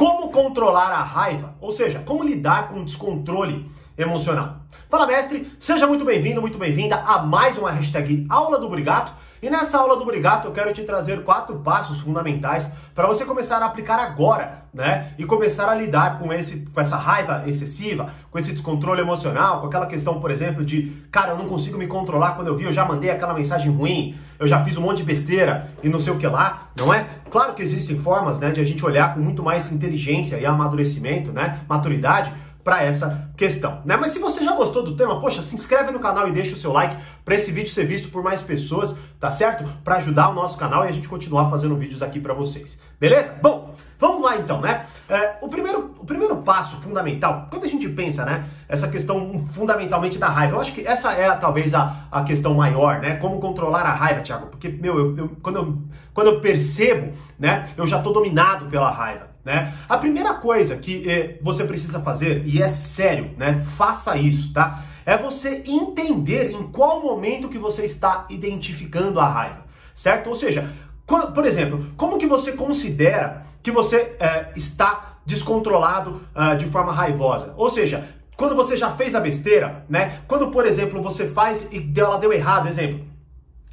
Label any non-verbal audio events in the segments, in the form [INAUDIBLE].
Como controlar a raiva, ou seja, como lidar com o descontrole emocional. Fala mestre, seja muito bem-vindo, muito bem-vinda a mais uma hashtag Aula do Brigato. E nessa aula do Brigato eu quero te trazer quatro passos fundamentais para você começar a aplicar agora, né? E começar a lidar com, esse, com essa raiva excessiva, com esse descontrole emocional, com aquela questão, por exemplo, de cara, eu não consigo me controlar quando eu vi, eu já mandei aquela mensagem ruim, eu já fiz um monte de besteira e não sei o que lá, não é? Claro que existem formas, né, de a gente olhar com muito mais inteligência e amadurecimento, né? Maturidade para essa questão, né? Mas se você já gostou do tema, poxa, se inscreve no canal e deixa o seu like para esse vídeo ser visto por mais pessoas, tá certo? Para ajudar o nosso canal e a gente continuar fazendo vídeos aqui para vocês. Beleza? Bom, vamos lá então, né? É, o, primeiro, o primeiro passo fundamental, quando a gente pensa, né, essa questão fundamentalmente da raiva, eu acho que essa é talvez a, a questão maior, né? Como controlar a raiva, Thiago? Porque, meu, eu, eu, quando, eu, quando eu percebo, né, eu já tô dominado pela raiva. Né? A primeira coisa que eh, você precisa fazer, e é sério, né? Faça isso, tá? É você entender em qual momento que você está identificando a raiva, certo? Ou seja, por exemplo, como que você considera que você eh, está descontrolado uh, de forma raivosa? Ou seja, quando você já fez a besteira, né? Quando, por exemplo, você faz e ela deu errado, exemplo,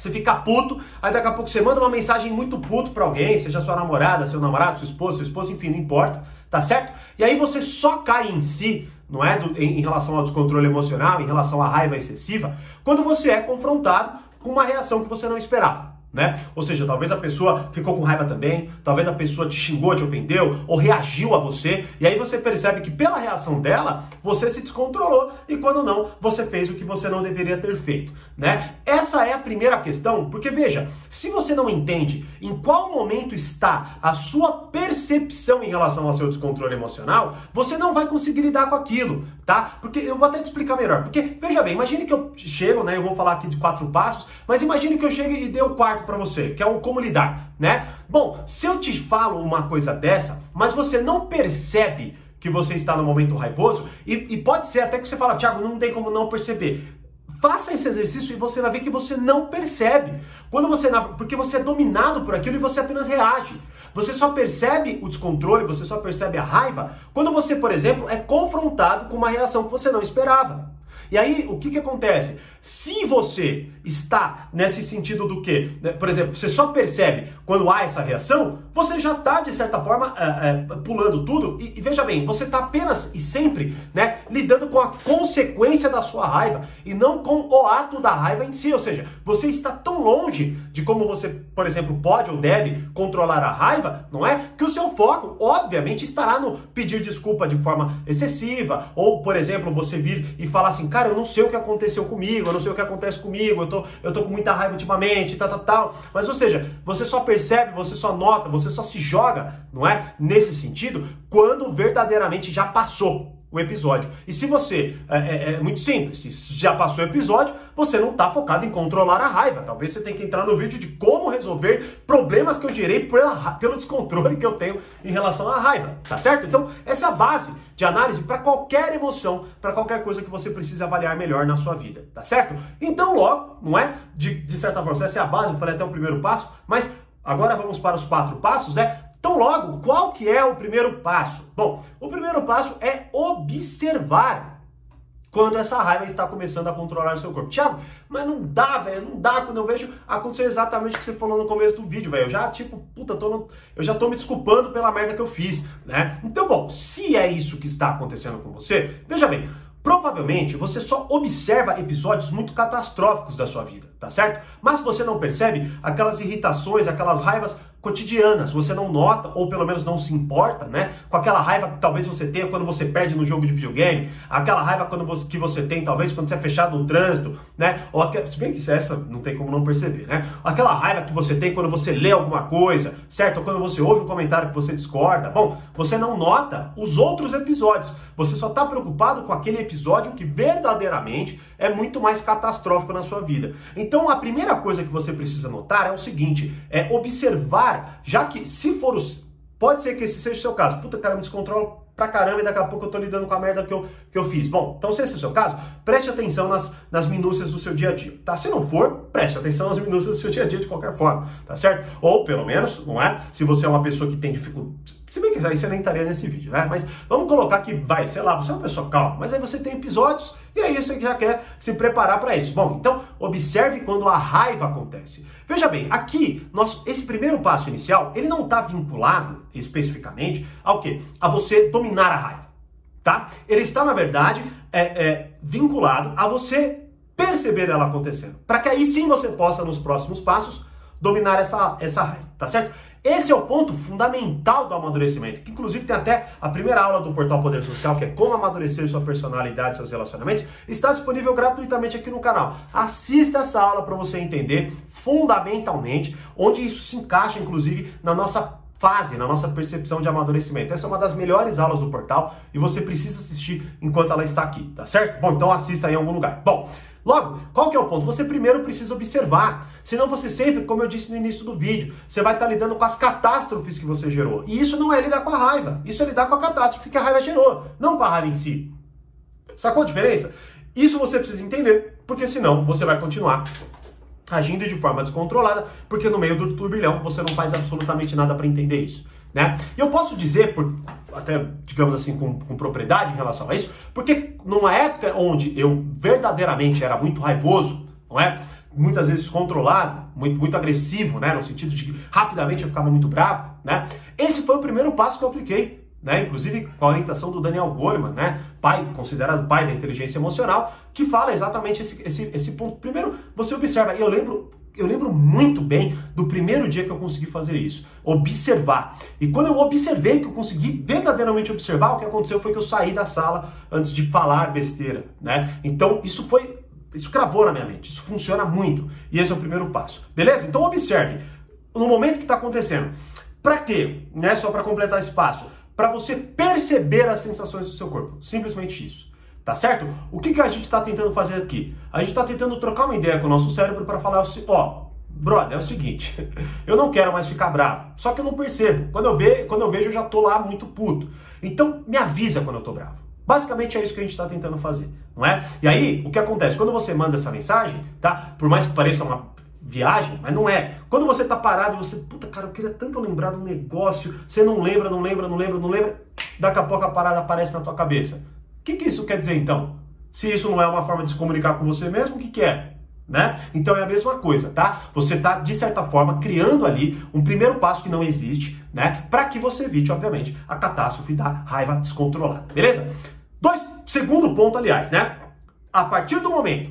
você fica puto, aí daqui a pouco você manda uma mensagem muito puto pra alguém, seja sua namorada, seu namorado, sua esposa, seu esposo, enfim, não importa, tá certo? E aí você só cai em si, não é? Do, em, em relação ao descontrole emocional, em relação à raiva excessiva, quando você é confrontado com uma reação que você não esperava né? Ou seja, talvez a pessoa ficou com raiva também, talvez a pessoa te xingou, te ofendeu ou reagiu a você, e aí você percebe que pela reação dela, você se descontrolou e quando não, você fez o que você não deveria ter feito, né? Essa é a primeira questão, porque veja, se você não entende em qual momento está a sua percepção em relação ao seu descontrole emocional, você não vai conseguir lidar com aquilo, tá? Porque eu vou até te explicar melhor. Porque veja bem, imagine que eu chego, né, eu vou falar aqui de quatro passos, mas imagine que eu chegue e dê o quarto para você, que é o como lidar, né? Bom, se eu te falo uma coisa dessa, mas você não percebe que você está no momento raivoso, e, e pode ser até que você fala, Thiago, não tem como não perceber. Faça esse exercício e você vai ver que você não percebe. Quando você porque você é dominado por aquilo e você apenas reage. Você só percebe o descontrole, você só percebe a raiva quando você, por exemplo, é confrontado com uma reação que você não esperava. E aí, o que, que acontece? Se você está nesse sentido do que, né, por exemplo, você só percebe quando há essa reação, você já está, de certa forma, é, é, pulando tudo. E, e, veja bem, você está apenas e sempre né, lidando com a consequência da sua raiva e não com o ato da raiva em si. Ou seja, você está tão longe de como você, por exemplo, pode ou deve controlar a raiva, não é? Que o seu foco, obviamente, estará no pedir desculpa de forma excessiva, ou, por exemplo, você vir e falar assim, cara, eu não sei o que aconteceu comigo, eu não sei o que acontece comigo, eu tô, eu tô com muita raiva ultimamente, tal, tal, tal. Mas, ou seja, você só percebe, você só nota, você só se joga, não é? Nesse sentido, quando verdadeiramente já passou o episódio. E se você é, é, é, muito simples, se já passou o episódio, você não está focado em controlar a raiva. Talvez você tenha que entrar no vídeo de como resolver problemas que eu gerei pela, pelo descontrole que eu tenho em relação à raiva, tá certo? Então, essa é a base de análise para qualquer emoção, para qualquer coisa que você precise avaliar melhor na sua vida, tá certo? Então, logo, não é? De, de certa forma, essa é a base, eu falei até o primeiro passo, mas agora vamos para os quatro passos, né? Então, logo, qual que é o primeiro passo? Bom, o primeiro passo é observar quando essa raiva está começando a controlar o seu corpo. Tiago, mas não dá, velho, não dá quando eu vejo acontecer exatamente o que você falou no começo do vídeo, velho. Eu já, tipo, puta, tô no... eu já tô me desculpando pela merda que eu fiz, né? Então, bom, se é isso que está acontecendo com você, veja bem, Provavelmente você só observa episódios muito catastróficos da sua vida, tá certo? Mas você não percebe aquelas irritações, aquelas raivas cotidianas. Você não nota, ou pelo menos não se importa, né? Com aquela raiva que talvez você tenha quando você perde no jogo de videogame, aquela raiva quando você, que você tem, talvez, quando você é fechado no trânsito, né? Ou se bem que essa não tem como não perceber, né? Aquela raiva que você tem quando você lê alguma coisa, certo? Ou quando você ouve um comentário que você discorda. Bom, você não nota os outros episódios. Você só está preocupado com aquele episódio que verdadeiramente é muito mais catastrófico na sua vida. Então, a primeira coisa que você precisa notar é o seguinte: é observar já que se for os. Pode ser que esse seja o seu caso. Puta, cara, me descontrolo pra caramba e daqui a pouco eu tô lidando com a merda que eu, que eu fiz. Bom, então se esse é o seu caso, preste atenção nas, nas minúcias do seu dia a dia, tá? Se não for, preste atenção nas minúcias do seu dia a dia de qualquer forma, tá certo? Ou pelo menos, não é? Se você é uma pessoa que tem dificuldade se bem que aí você nem estaria nesse vídeo, né? Mas vamos colocar que vai, sei lá, você é uma pessoa calma, mas aí você tem episódios e aí você já quer se preparar para isso. Bom, então observe quando a raiva acontece. Veja bem, aqui, nosso, esse primeiro passo inicial, ele não está vinculado especificamente ao quê? A você dominar a raiva, tá? Ele está, na verdade, é, é, vinculado a você perceber ela acontecendo. Para que aí sim você possa, nos próximos passos, dominar essa, essa raiva, tá certo? Esse é o ponto fundamental do amadurecimento, que inclusive tem até a primeira aula do Portal Poder Social, que é como amadurecer sua personalidade seus relacionamentos, está disponível gratuitamente aqui no canal. Assista essa aula para você entender fundamentalmente onde isso se encaixa, inclusive, na nossa fase, na nossa percepção de amadurecimento. Essa é uma das melhores aulas do portal e você precisa assistir enquanto ela está aqui, tá certo? Bom, então assista em algum lugar. Bom, Logo, qual que é o ponto? Você primeiro precisa observar. Senão você sempre, como eu disse no início do vídeo, você vai estar lidando com as catástrofes que você gerou. E isso não é lidar com a raiva. Isso é lidar com a catástrofe que a raiva gerou, não com a raiva em si. Sacou a diferença? Isso você precisa entender, porque senão você vai continuar agindo de forma descontrolada, porque no meio do turbilhão você não faz absolutamente nada para entender isso. Né? E eu posso dizer, por, até digamos assim, com, com, propriedade em relação a isso, porque numa época onde eu verdadeiramente era muito raivoso, não é? Muitas vezes controlado, muito, muito agressivo, né? No sentido de que rapidamente eu ficava muito bravo, né? Esse foi o primeiro passo que eu apliquei, né? Inclusive com a orientação do Daniel Goleman, né? Pai, considerado pai da inteligência emocional, que fala exatamente esse, esse, esse ponto. Primeiro, você observa, eu lembro eu lembro muito bem do primeiro dia que eu consegui fazer isso, observar. E quando eu observei que eu consegui verdadeiramente observar, o que aconteceu foi que eu saí da sala antes de falar besteira, né? Então isso foi, isso cravou na minha mente. Isso funciona muito. E esse é o primeiro passo. Beleza? Então observe no momento que está acontecendo. Para quê? Né? Só para completar esse passo, para você perceber as sensações do seu corpo. Simplesmente isso. Tá certo? O que, que a gente está tentando fazer aqui? A gente está tentando trocar uma ideia com o nosso cérebro para falar ó, brother, é o seguinte, [LAUGHS] eu não quero mais ficar bravo, só que eu não percebo. Quando eu, ve, quando eu vejo, eu já tô lá muito puto. Então, me avisa quando eu tô bravo. Basicamente é isso que a gente está tentando fazer, não é? E aí, o que acontece? Quando você manda essa mensagem, tá? Por mais que pareça uma viagem, mas não é. Quando você tá parado e você, puta cara, eu queria tanto lembrar de um negócio, você não lembra, não lembra, não lembra, não lembra, daqui a pouco a parada aparece na tua cabeça. O que, que isso quer dizer então? Se isso não é uma forma de se comunicar com você mesmo, o que, que é? Né? Então é a mesma coisa, tá? Você está de certa forma criando ali um primeiro passo que não existe, né? Para que você evite, obviamente, a catástrofe da raiva descontrolada, beleza? Dois, segundo ponto, aliás, né? A partir do momento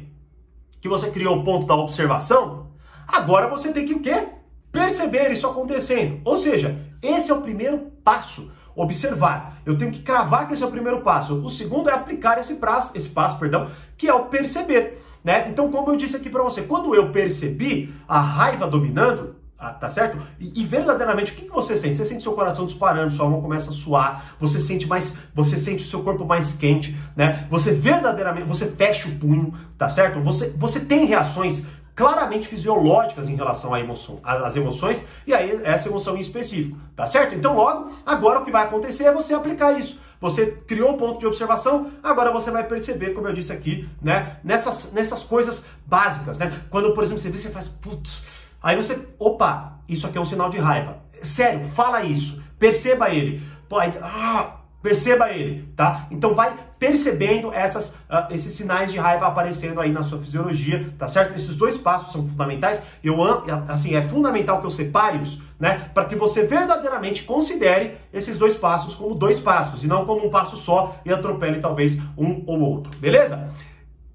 que você criou o ponto da observação, agora você tem que o quê? Perceber isso acontecendo. Ou seja, esse é o primeiro passo observar. Eu tenho que cravar que esse é o primeiro passo. O segundo é aplicar esse, prazo, esse passo, perdão, que é o perceber. Né? Então, como eu disse aqui para você, quando eu percebi a raiva dominando, ah, tá certo? E, e, verdadeiramente, o que, que você sente? Você sente seu coração disparando, sua mão começa a suar, você sente mais, você sente o seu corpo mais quente, né? Você verdadeiramente, você fecha o punho, tá certo? Você, você tem reações claramente fisiológicas em relação emoção, às emoções e aí essa emoção em específico, tá certo? Então logo, agora o que vai acontecer é você aplicar isso. Você criou um ponto de observação, agora você vai perceber, como eu disse aqui, né, nessas, nessas coisas básicas, né? Quando, por exemplo, você vê, você faz, putz, aí você, opa, isso aqui é um sinal de raiva. Sério, fala isso, perceba ele. Pô, aí, ah, Perceba ele, tá? Então vai percebendo essas, uh, esses sinais de raiva aparecendo aí na sua fisiologia, tá certo? Esses dois passos são fundamentais. Eu assim é fundamental que eu separe-os, né? Para que você verdadeiramente considere esses dois passos como dois passos e não como um passo só e atropele talvez um ou outro, beleza?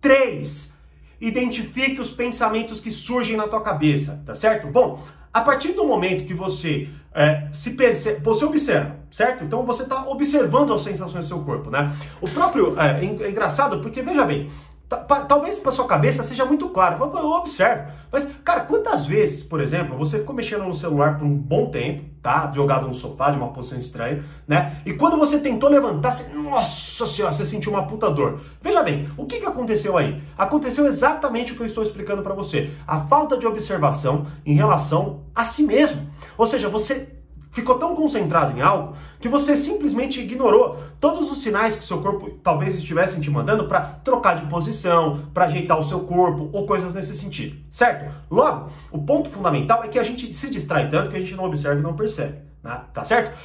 Três. Identifique os pensamentos que surgem na tua cabeça, tá certo? Bom, a partir do momento que você é, se percebe, você observa, certo? Então você está observando as sensações do seu corpo, né? O próprio é, é engraçado porque veja bem, Talvez para sua cabeça seja muito claro, eu observo. Mas, cara, quantas vezes, por exemplo, você ficou mexendo no celular por um bom tempo, tá? Jogado no sofá, de uma posição estranha, né? E quando você tentou levantar, você, nossa senhora, você sentiu uma puta dor. Veja bem, o que, que aconteceu aí? Aconteceu exatamente o que eu estou explicando para você. A falta de observação em relação a si mesmo. Ou seja, você ficou tão concentrado em algo que você simplesmente ignorou todos os sinais que seu corpo talvez estivessem te mandando para trocar de posição, para ajeitar o seu corpo ou coisas nesse sentido, certo? Logo, o ponto fundamental é que a gente se distrai tanto que a gente não observa e não percebe, né? tá certo?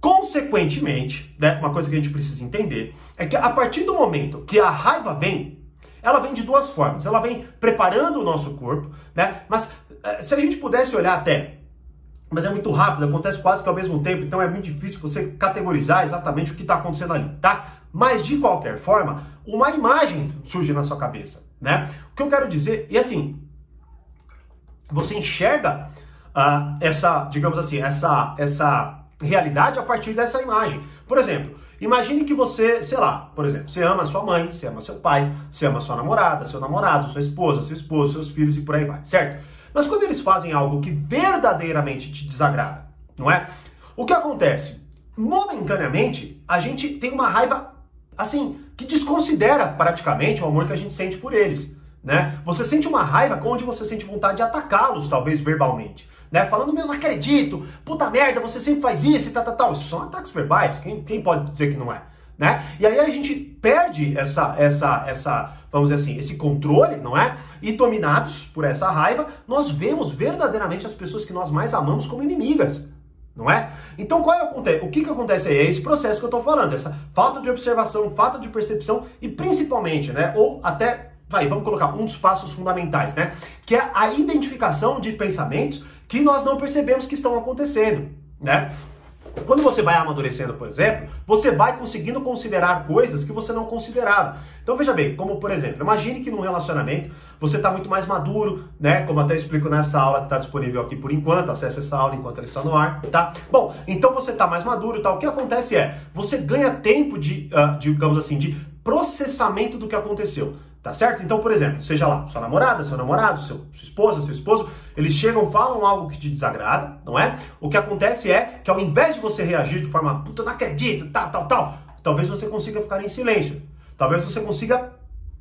Consequentemente, né, uma coisa que a gente precisa entender é que a partir do momento que a raiva vem, ela vem de duas formas. Ela vem preparando o nosso corpo, né? Mas eh, se a gente pudesse olhar até mas é muito rápido, acontece quase que ao mesmo tempo, então é muito difícil você categorizar exatamente o que está acontecendo ali, tá? Mas de qualquer forma, uma imagem surge na sua cabeça, né? O que eu quero dizer, e assim, você enxerga uh, essa, digamos assim, essa, essa realidade a partir dessa imagem. Por exemplo, imagine que você, sei lá, por exemplo, você ama sua mãe, você ama seu pai, você ama sua namorada, seu namorado, sua esposa, seu esposo, seus filhos e por aí vai, certo? Mas quando eles fazem algo que verdadeiramente te desagrada, não é? O que acontece? Momentaneamente, a gente tem uma raiva, assim, que desconsidera praticamente o amor que a gente sente por eles. Né? Você sente uma raiva onde você sente vontade de atacá-los, talvez verbalmente. Né? Falando, meu, não acredito, puta merda, você sempre faz isso e tal, tal, tal. Isso são ataques verbais, quem, quem pode dizer que não é? Né? E aí a gente perde essa, essa, essa, vamos dizer assim, esse controle, não é? E dominados por essa raiva, nós vemos verdadeiramente as pessoas que nós mais amamos como inimigas. Não é? Então, qual é o, o que, que acontece aí? É esse processo que eu estou falando, essa falta de observação, falta de percepção e principalmente, né? Ou até, vai, vamos colocar um dos passos fundamentais, né? Que é a identificação de pensamentos que nós não percebemos que estão acontecendo, né? Quando você vai amadurecendo, por exemplo, você vai conseguindo considerar coisas que você não considerava. Então veja bem, como por exemplo, imagine que num relacionamento você está muito mais maduro, né? Como até explico nessa aula que está disponível aqui por enquanto, acesse essa aula enquanto ela está no ar, tá? Bom, então você está mais maduro e tal. O que acontece é, você ganha tempo de, uh, digamos assim, de processamento do que aconteceu. Tá certo? Então, por exemplo, seja lá sua namorada, seu namorado, seu, sua esposa, seu esposo, eles chegam, falam algo que te desagrada, não é? O que acontece é que ao invés de você reagir de forma, puta, não acredito, tal, tal, tal, talvez você consiga ficar em silêncio. Talvez você consiga.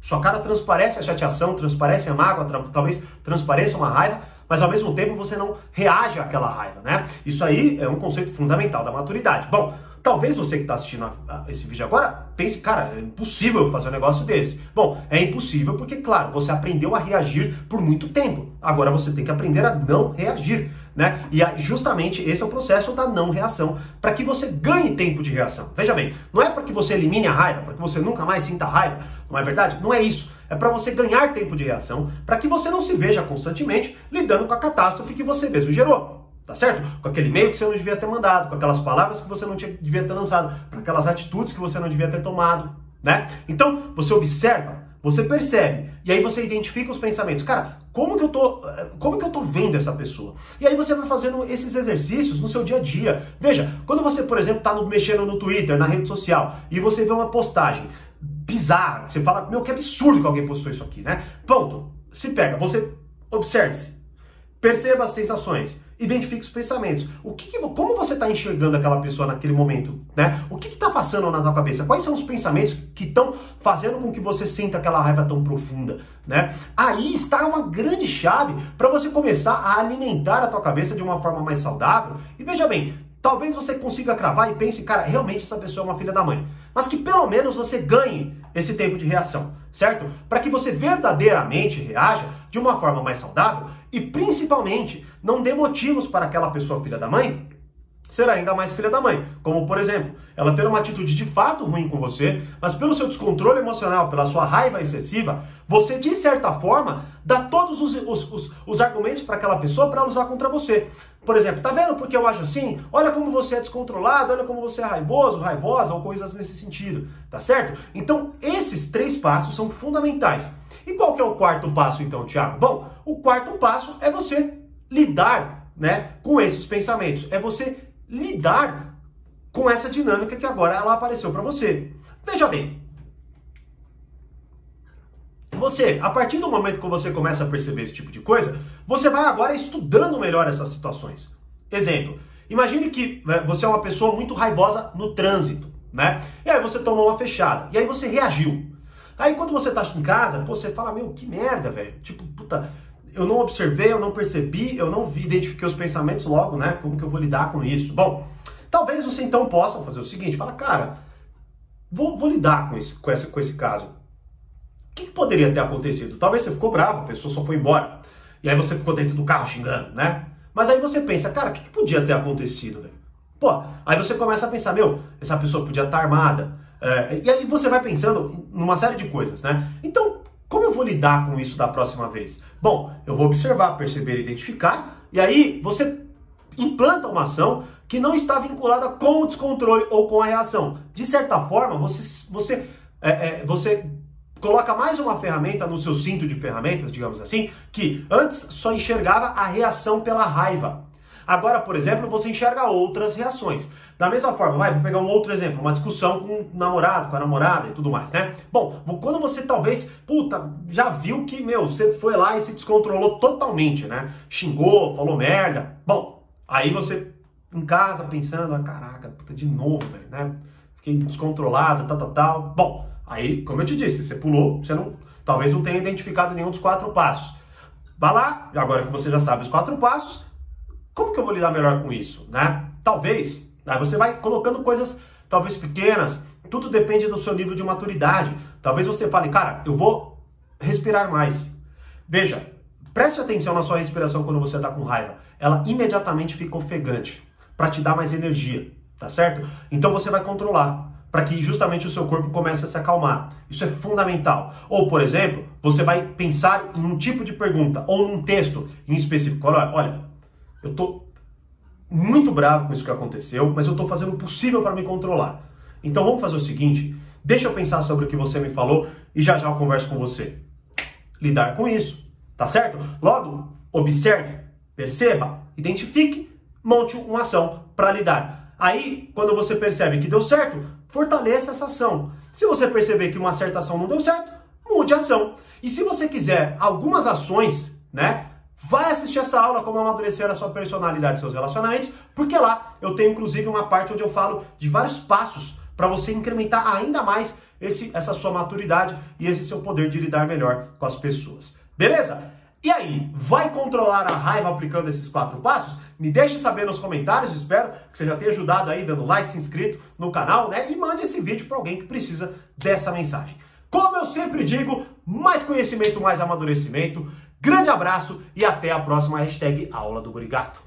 Sua cara transparece a chateação, transparece a mágoa, tra talvez transpareça uma raiva, mas ao mesmo tempo você não reage àquela raiva, né? Isso aí é um conceito fundamental da maturidade. Bom, Talvez você que está assistindo a, a, esse vídeo agora pense, cara, é impossível fazer um negócio desse. Bom, é impossível porque, claro, você aprendeu a reagir por muito tempo. Agora você tem que aprender a não reagir, né? E justamente esse é o processo da não reação, para que você ganhe tempo de reação. Veja bem, não é para que você elimine a raiva, para que você nunca mais sinta raiva, não é verdade? Não é isso. É para você ganhar tempo de reação, para que você não se veja constantemente lidando com a catástrofe que você mesmo gerou. Tá certo? Com aquele e-mail que você não devia ter mandado, com aquelas palavras que você não tinha, devia ter lançado, com aquelas atitudes que você não devia ter tomado, né? Então, você observa, você percebe, e aí você identifica os pensamentos. Cara, como que eu tô, como que eu tô vendo essa pessoa? E aí você vai fazendo esses exercícios no seu dia a dia. Veja, quando você, por exemplo, tá no, mexendo no Twitter, na rede social, e você vê uma postagem bizarra, você fala, meu, que absurdo que alguém postou isso aqui, né? Ponto. Se pega, você observe-se. Perceba as sensações identifique os pensamentos. O que, que como você está enxergando aquela pessoa naquele momento, né? O que está passando na sua cabeça? Quais são os pensamentos que estão fazendo com que você sinta aquela raiva tão profunda, né? Aí está uma grande chave para você começar a alimentar a tua cabeça de uma forma mais saudável. E veja bem, talvez você consiga cravar e pense, cara, realmente essa pessoa é uma filha da mãe. Mas que pelo menos você ganhe esse tempo de reação, certo? Para que você verdadeiramente reaja de uma forma mais saudável e principalmente não dê motivos para aquela pessoa filha da mãe ser ainda mais filha da mãe. Como, por exemplo, ela ter uma atitude de fato ruim com você, mas pelo seu descontrole emocional, pela sua raiva excessiva, você, de certa forma, dá todos os, os, os, os argumentos para aquela pessoa para usar contra você. Por exemplo, tá vendo porque eu acho assim? Olha como você é descontrolado, olha como você é raivoso, raivosa, ou coisas nesse sentido, tá certo? Então, esses três passos são fundamentais. E qual que é o quarto passo então, Tiago? Bom, o quarto passo é você lidar, né, com esses pensamentos. É você lidar com essa dinâmica que agora ela apareceu para você. Veja bem, você, a partir do momento que você começa a perceber esse tipo de coisa, você vai agora estudando melhor essas situações. Exemplo, imagine que né, você é uma pessoa muito raivosa no trânsito, né? E aí você tomou uma fechada, e aí você reagiu. Aí quando você tá em casa, pô, você fala, meu, que merda, velho. Tipo, puta, eu não observei, eu não percebi, eu não vi, identifiquei os pensamentos logo, né? Como que eu vou lidar com isso? Bom, talvez você então possa fazer o seguinte, fala, cara, vou, vou lidar com esse, com, esse, com esse caso. O que, que poderia ter acontecido? Talvez você ficou bravo, a pessoa só foi embora. E aí você ficou dentro do carro xingando, né? Mas aí você pensa, cara, o que, que podia ter acontecido, velho? Pô, aí você começa a pensar, meu, essa pessoa podia estar armada. É, e aí você vai pensando numa série de coisas, né? Então, como eu vou lidar com isso da próxima vez? Bom, eu vou observar, perceber, identificar, e aí você implanta uma ação que não está vinculada com o descontrole ou com a reação. De certa forma, você, você, é, é, você coloca mais uma ferramenta no seu cinto de ferramentas, digamos assim, que antes só enxergava a reação pela raiva. Agora, por exemplo, você enxerga outras reações. Da mesma forma, vai, vou pegar um outro exemplo, uma discussão com o namorado, com a namorada e tudo mais, né? Bom, quando você talvez, puta, já viu que, meu, você foi lá e se descontrolou totalmente, né? Xingou, falou merda. Bom, aí você em casa pensando, ah, caraca, puta, de novo, velho, né? Fiquei descontrolado, tal, tal, tal. Bom, aí, como eu te disse, você pulou, você não, talvez não tenha identificado nenhum dos quatro passos. Vá lá, agora que você já sabe os quatro passos, como que eu vou lidar melhor com isso, né? Talvez, aí você vai colocando coisas talvez pequenas, tudo depende do seu nível de maturidade. Talvez você fale, cara, eu vou respirar mais. Veja, preste atenção na sua respiração quando você está com raiva. Ela imediatamente fica ofegante para te dar mais energia, tá certo? Então você vai controlar para que justamente o seu corpo comece a se acalmar. Isso é fundamental. Ou, por exemplo, você vai pensar em um tipo de pergunta ou num texto em específico. Olha, olha eu tô muito bravo com isso que aconteceu, mas eu tô fazendo o possível para me controlar. Então vamos fazer o seguinte, deixa eu pensar sobre o que você me falou e já já eu converso com você. Lidar com isso, tá certo? Logo, observe, perceba, identifique, monte uma ação para lidar. Aí, quando você percebe que deu certo, fortaleça essa ação. Se você perceber que uma certa ação não deu certo, mude a ação. E se você quiser algumas ações, né, Vai assistir essa aula como amadurecer a sua personalidade e seus relacionamentos, porque lá eu tenho inclusive uma parte onde eu falo de vários passos para você incrementar ainda mais esse, essa sua maturidade e esse seu poder de lidar melhor com as pessoas. Beleza? E aí, vai controlar a raiva aplicando esses quatro passos? Me deixe saber nos comentários, espero que você já tenha ajudado aí, dando like, se inscrito no canal, né? E mande esse vídeo para alguém que precisa dessa mensagem. Como eu sempre digo, mais conhecimento, mais amadurecimento. Grande abraço e até a próxima hashtag Aula do Burigato.